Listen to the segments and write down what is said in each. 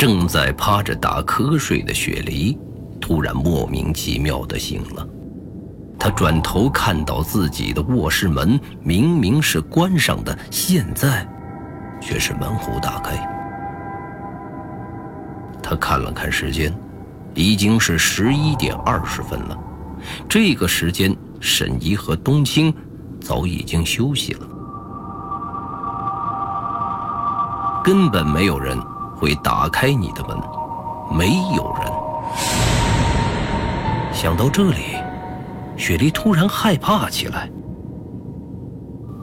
正在趴着打瞌睡的雪梨，突然莫名其妙地醒了。她转头看到自己的卧室门明明是关上的，现在却是门户大开。他看了看时间，已经是十一点二十分了。这个时间，沈怡和冬青早已经休息了，根本没有人。会打开你的门，没有人。想到这里，雪梨突然害怕起来。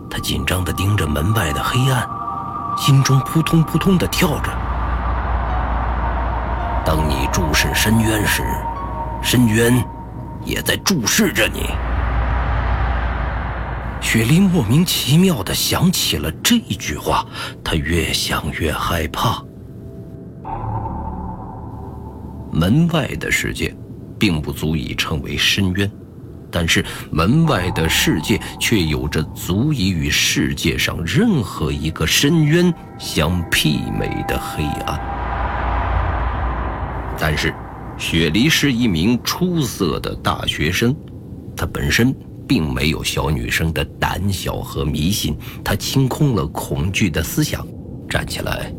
她紧张地盯着门外的黑暗，心中扑通扑通地跳着。当你注视深渊时，深渊也在注视着你。雪梨莫名其妙地想起了这句话，她越想越害怕。门外的世界，并不足以称为深渊，但是门外的世界却有着足以与世界上任何一个深渊相媲美的黑暗。但是，雪梨是一名出色的大学生，她本身并没有小女生的胆小和迷信，她清空了恐惧的思想，站起来，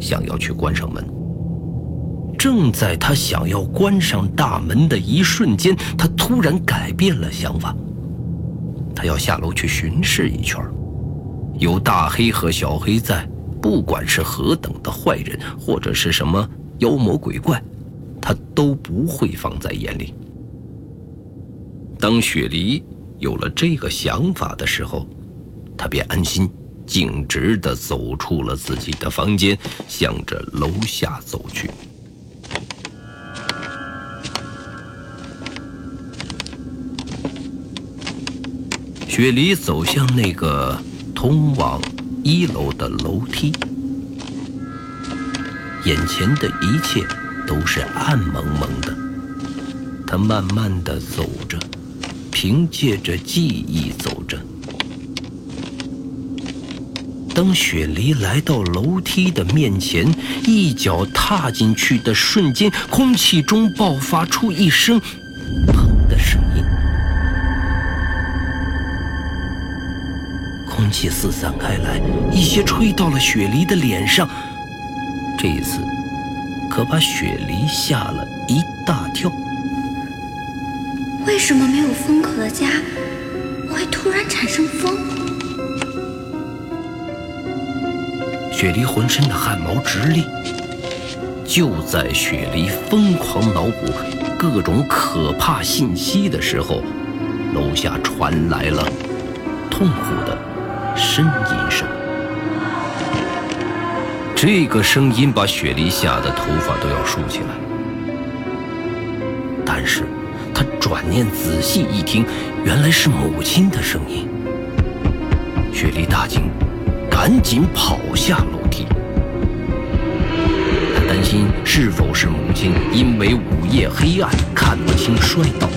想要去关上门。正在他想要关上大门的一瞬间，他突然改变了想法。他要下楼去巡视一圈有大黑和小黑在，不管是何等的坏人，或者是什么妖魔鬼怪，他都不会放在眼里。当雪梨有了这个想法的时候，他便安心、径直地走出了自己的房间，向着楼下走去。雪梨走向那个通往一楼的楼梯，眼前的一切都是暗蒙蒙的。他慢慢的走着，凭借着记忆走着。当雪梨来到楼梯的面前，一脚踏进去的瞬间，空气中爆发出一声“”空气四散开来，一些吹到了雪梨的脸上。这一次，可把雪梨吓了一大跳。为什么没有风口的家会突然产生风？雪梨浑身的汗毛直立。就在雪梨疯狂脑补各种可怕信息的时候，楼下传来了痛苦的。呻吟声，这个声音把雪梨吓得头发都要竖起来。但是，他转念仔细一听，原来是母亲的声音。雪梨大惊，赶紧跑下楼梯。他担心是否是母亲因为午夜黑暗看不清摔倒。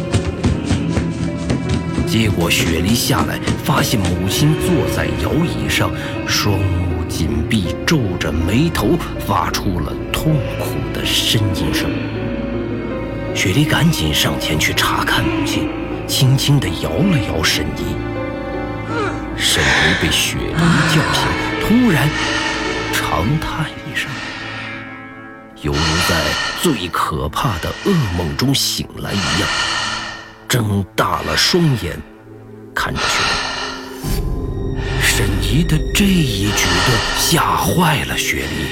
结果雪梨下来，发现母亲坐在摇椅上，双目紧闭，皱着眉头，发出了痛苦的呻吟声。雪梨赶紧上前去查看母亲，轻轻地摇了摇沈怡。沈怡被雪梨叫醒，突然长叹一声，犹如在最可怕的噩梦中醒来一样。睁大了双眼，看着雪梨。沈怡的这一举动吓坏了雪梨。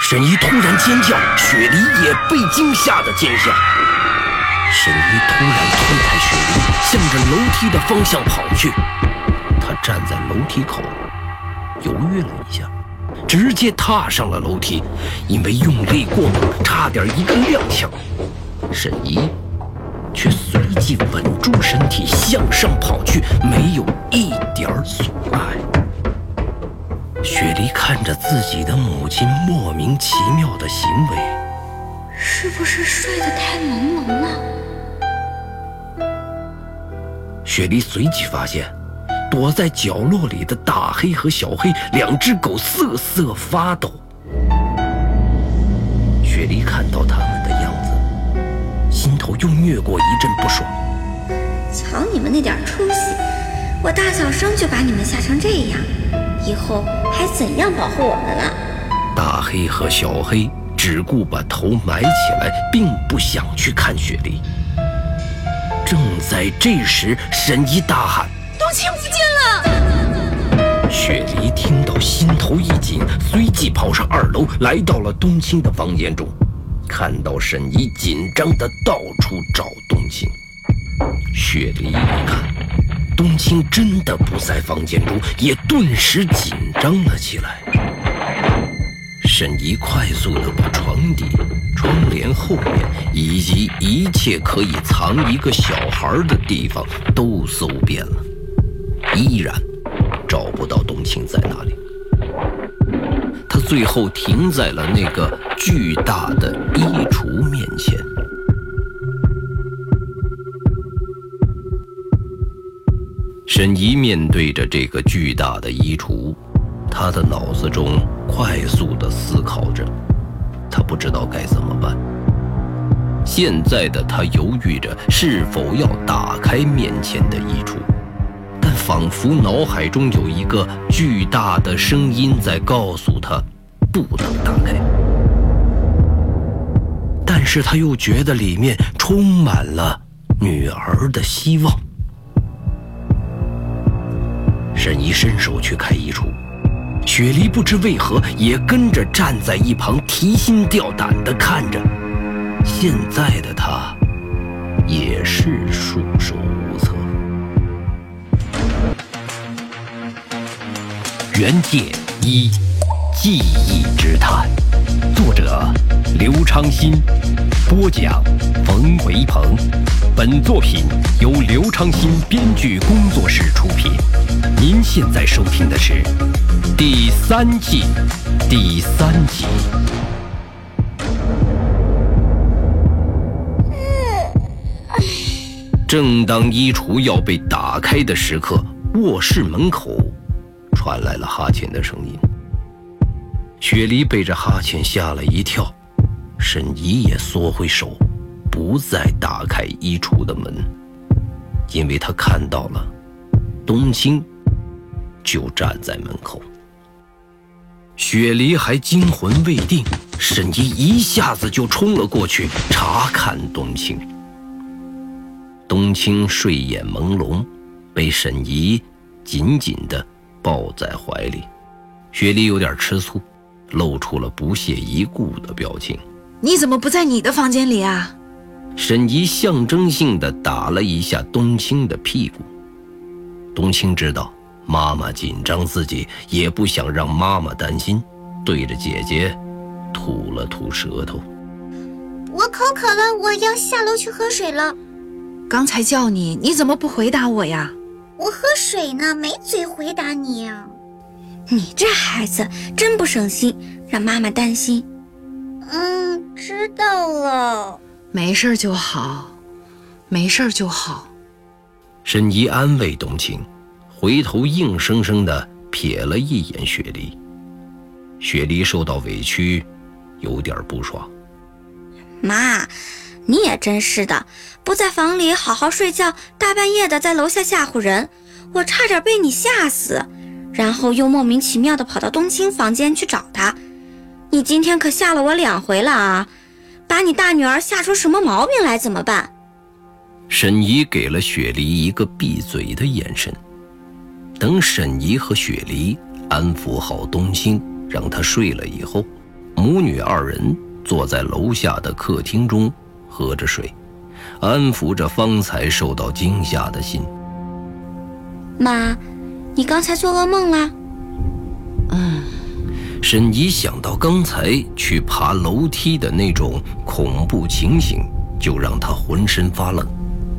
沈怡突然尖叫，雪梨也被惊吓的尖叫。沈怡突然推开雪梨，向着楼梯的方向跑去。他站在楼梯口，犹豫了一下，直接踏上了楼梯，因为用力过猛，差点一个踉跄。沈怡却随即稳住身体向上跑去，没有一点阻碍。雪梨看着自己的母亲莫名其妙的行为，是不是睡得太朦胧了？雪梨随即发现，躲在角落里的大黑和小黑两只狗瑟瑟发抖。雪梨看到他们头又掠过一阵不爽。瞧你们那点出息，我大小声就把你们吓成这样，以后还怎样保护我们了？大黑和小黑只顾把头埋起来，并不想去看雪梨。正在这时，神医大喊：“冬青不见了！”雪梨听到，心头一紧，随即跑上二楼，来到了冬青的房间中，看到沈怡紧张地到处找冬青。雪梨一看，冬青真的不在房间中，也顿时紧张了起来。沈怡快速地把床底。窗帘后面以及一切可以藏一个小孩的地方都搜遍了，依然找不到冬青在哪里。最后停在了那个巨大的衣橱面前。沈怡面对着这个巨大的衣橱，他的脑子中快速地思考着。他不知道该怎么办。现在的他犹豫着是否要打开面前的衣橱，但仿佛脑海中有一个巨大的声音在告诉他不能打开。但是他又觉得里面充满了女儿的希望。沈怡伸手去开衣橱。雪梨不知为何也跟着站在一旁，提心吊胆地看着。现在的他也是束手无策。原界一，记忆之谈，作者刘昌新，播讲冯维鹏。本作品由刘昌新编剧工作室出品。您现在收听的是。第三季第三集。正当衣橱要被打开的时刻，卧室门口传来了哈欠的声音。雪梨被这哈欠吓了一跳，沈怡也缩回手，不再打开衣橱的门，因为她看到了冬青就站在门口。雪梨还惊魂未定，沈怡一下子就冲了过去查看冬青。冬青睡眼朦胧，被沈怡紧紧地抱在怀里。雪梨有点吃醋，露出了不屑一顾的表情。你怎么不在你的房间里啊？沈怡象征性地打了一下冬青的屁股。冬青知道。妈妈紧张，自己也不想让妈妈担心，对着姐姐吐了吐舌头。我口渴了，我要下楼去喝水了。刚才叫你，你怎么不回答我呀？我喝水呢，没嘴回答你。你这孩子真不省心，让妈妈担心。嗯，知道了。没事就好，没事就好。沈怡安慰冬青。回头硬生生地瞥了一眼雪梨，雪梨受到委屈，有点不爽。妈，你也真是的，不在房里好好睡觉，大半夜的在楼下吓唬人，我差点被你吓死。然后又莫名其妙地跑到冬青房间去找他，你今天可吓了我两回了啊！把你大女儿吓出什么毛病来怎么办？沈怡给了雪梨一个闭嘴的眼神。等沈怡和雪梨安抚好冬青，让她睡了以后，母女二人坐在楼下的客厅中喝着水，安抚着方才受到惊吓的心。妈，你刚才做噩梦了？嗯。沈怡想到刚才去爬楼梯的那种恐怖情形，就让她浑身发冷，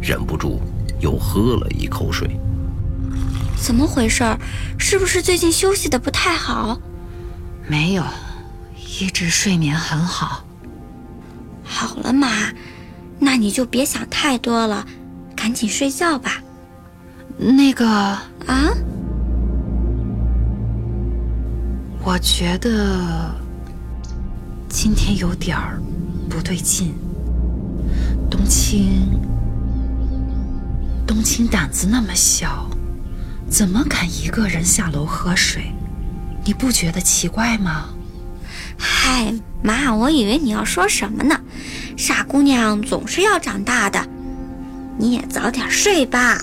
忍不住又喝了一口水。怎么回事？是不是最近休息的不太好？没有，一直睡眠很好。好了妈，那你就别想太多了，赶紧睡觉吧。那个，啊？我觉得今天有点儿不对劲。冬青，冬青胆子那么小，怎么敢一个人下楼喝水？你不觉得奇怪吗？嗨，妈，我以为你要说什么呢？傻姑娘总是要长大的，你也早点睡吧。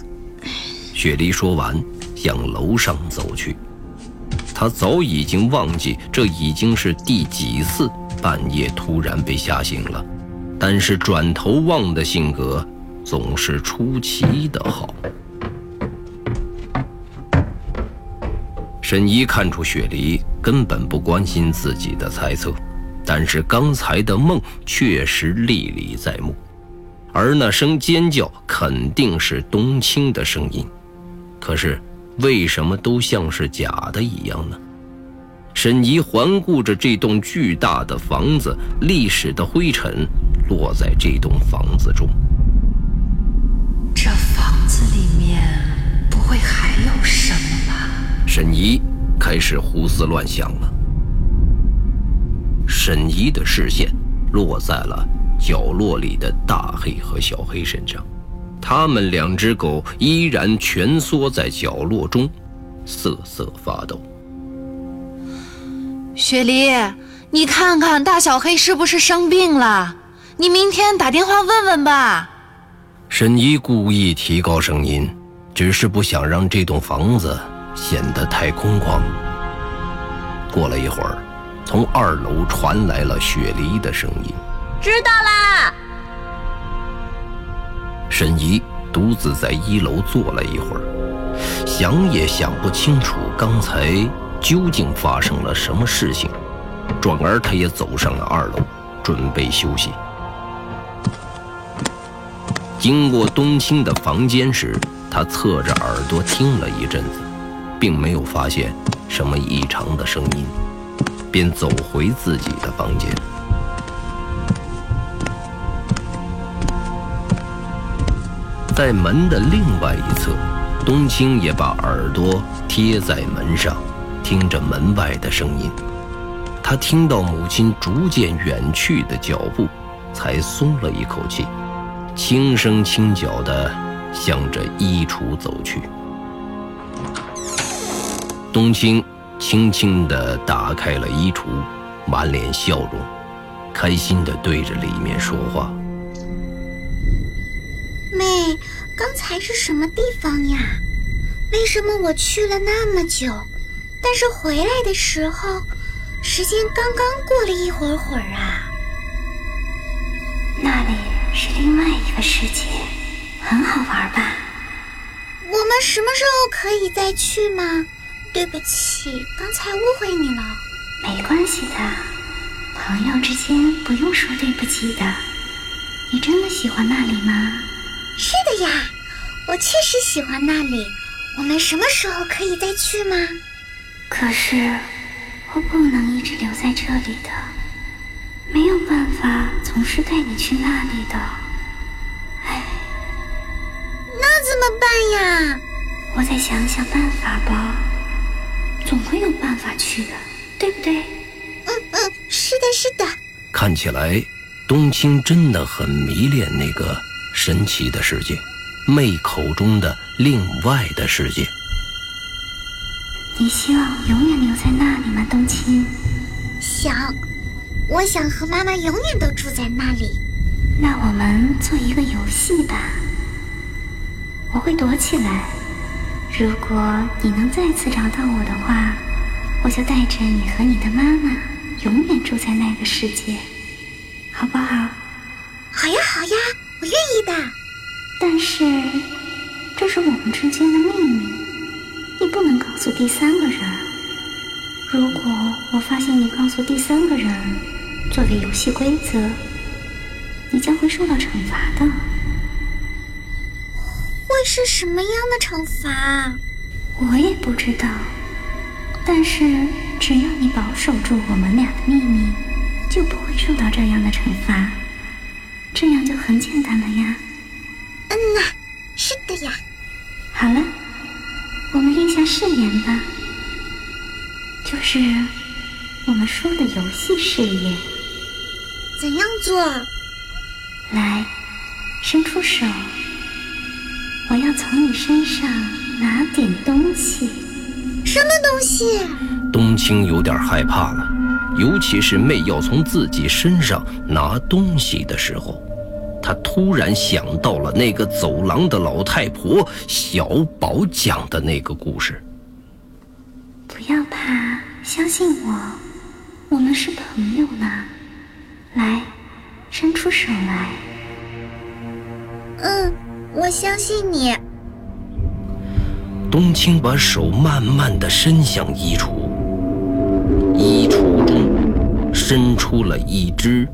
雪梨说完，向楼上走去。他早已经忘记这已经是第几次半夜突然被吓醒了，但是转头望的性格总是出奇的好。沈怡看出雪梨根本不关心自己的猜测，但是刚才的梦确实历历在目，而那声尖叫肯定是冬青的声音。可是，为什么都像是假的一样呢？沈怡环顾着这栋巨大的房子，历史的灰尘落在这栋房子中。这房子里面不会还有什么吧？沈怡开始胡思乱想了。沈怡的视线落在了角落里的大黑和小黑身上。他们两只狗依然蜷缩在角落中，瑟瑟发抖。雪梨，你看看大小黑是不是生病了？你明天打电话问问吧。沈一故意提高声音，只是不想让这栋房子显得太空旷。过了一会儿，从二楼传来了雪梨的声音：“知道啦。”沈怡独自在一楼坐了一会儿，想也想不清楚刚才究竟发生了什么事情。转而，他也走上了二楼，准备休息。经过冬青的房间时，他侧着耳朵听了一阵子，并没有发现什么异常的声音，便走回自己的房间。在门的另外一侧，冬青也把耳朵贴在门上，听着门外的声音。他听到母亲逐渐远去的脚步，才松了一口气，轻声轻脚地向着衣橱走去。冬青轻轻地打开了衣橱，满脸笑容，开心地对着里面说话。刚才是什么地方呀？为什么我去了那么久，但是回来的时候，时间刚刚过了一会儿会儿啊？那里是另外一个世界，很好玩吧？我们什么时候可以再去吗？对不起，刚才误会你了。没关系的，朋友之间不用说对不起的。你真的喜欢那里吗？是的呀，我确实喜欢那里。我们什么时候可以再去吗？可是我不能一直留在这里的，没有办法总是带你去那里的。唉，那怎么办呀？我再想想办法吧，总会有办法去的，对不对？嗯嗯，是的，是的。看起来，冬青真的很迷恋那个。神奇的世界，妹口中的另外的世界。你希望永远留在那里吗，冬青？想，我想和妈妈永远都住在那里。那我们做一个游戏吧。我会躲起来，如果你能再次找到我的话，我就带着你和你的妈妈永远住在那个世界，好不好？好呀，好呀。我愿意的，但是这是我们之间的秘密，你不能告诉第三个人。如果我发现你告诉第三个人，作为游戏规则，你将会受到惩罚的。会是什么样的惩罚？我也不知道。但是只要你保守住我们俩的秘密，就不会受到这样的惩罚。这样就很简单了呀。嗯呐，是的呀。好了，我们立下誓言吧，就是我们说的游戏誓言。怎样做？来，伸出手，我要从你身上拿点东西。什么东西？冬青有点害怕了，尤其是妹要从自己身上拿东西的时候，他突然想到了那个走廊的老太婆小宝讲的那个故事。不要怕，相信我，我们是朋友呢。来，伸出手来。嗯，我相信你。冬青把手慢慢的伸向衣橱，衣橱中伸出了一只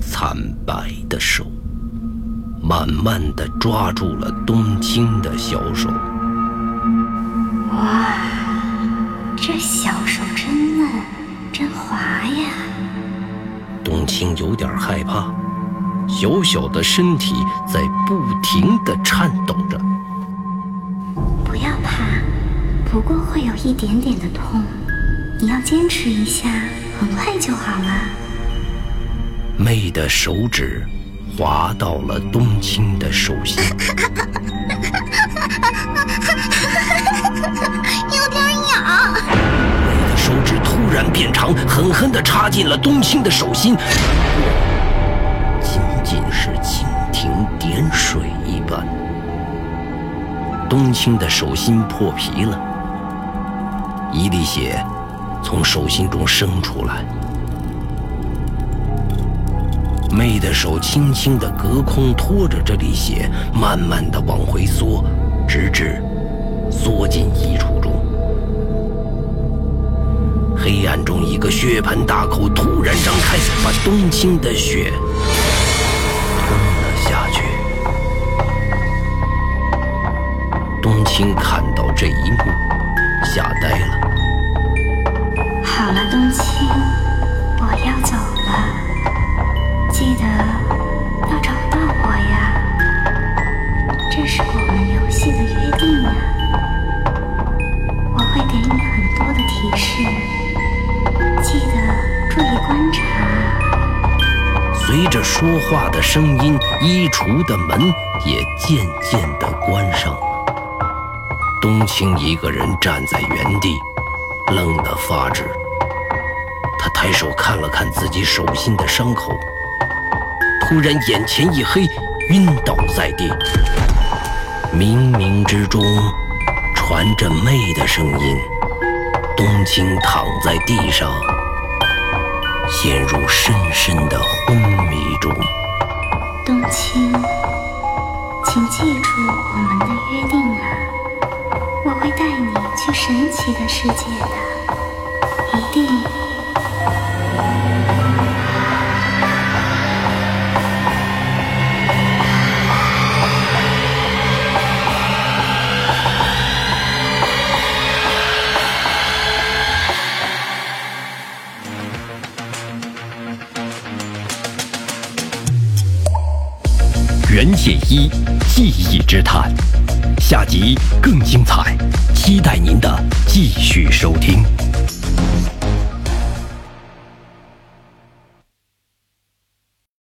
惨白的手，慢慢的抓住了冬青的小手。哇，这小手真嫩，真滑呀！冬青有点害怕，小小的身体在不停的颤抖着。不要怕，不过会有一点点的痛，你要坚持一下，很快就好了。妹的手指滑到了冬青的手心，有点痒。妹的手指突然变长，狠狠地插进了冬青的手心，仅仅是蜻蜓点水一般，冬青的手心破皮了。一滴血从手心中生出来，妹的手轻轻地隔空拖着这粒血，慢慢地往回缩，直至缩进衣橱中。黑暗中，一个血盆大口突然张开，把冬青的血吞了下去。冬青看话的声音，衣橱的门也渐渐地关上了。冬青一个人站在原地，愣得发直。他抬手看了看自己手心的伤口，突然眼前一黑，晕倒在地。冥冥之中，传着妹的声音。冬青躺在地上，陷入深深的昏迷中。冬青，请记住我们的约定啊！我会带你去神奇的世界的，袁解一记忆之谈，下集更精彩，期待您的继续收听。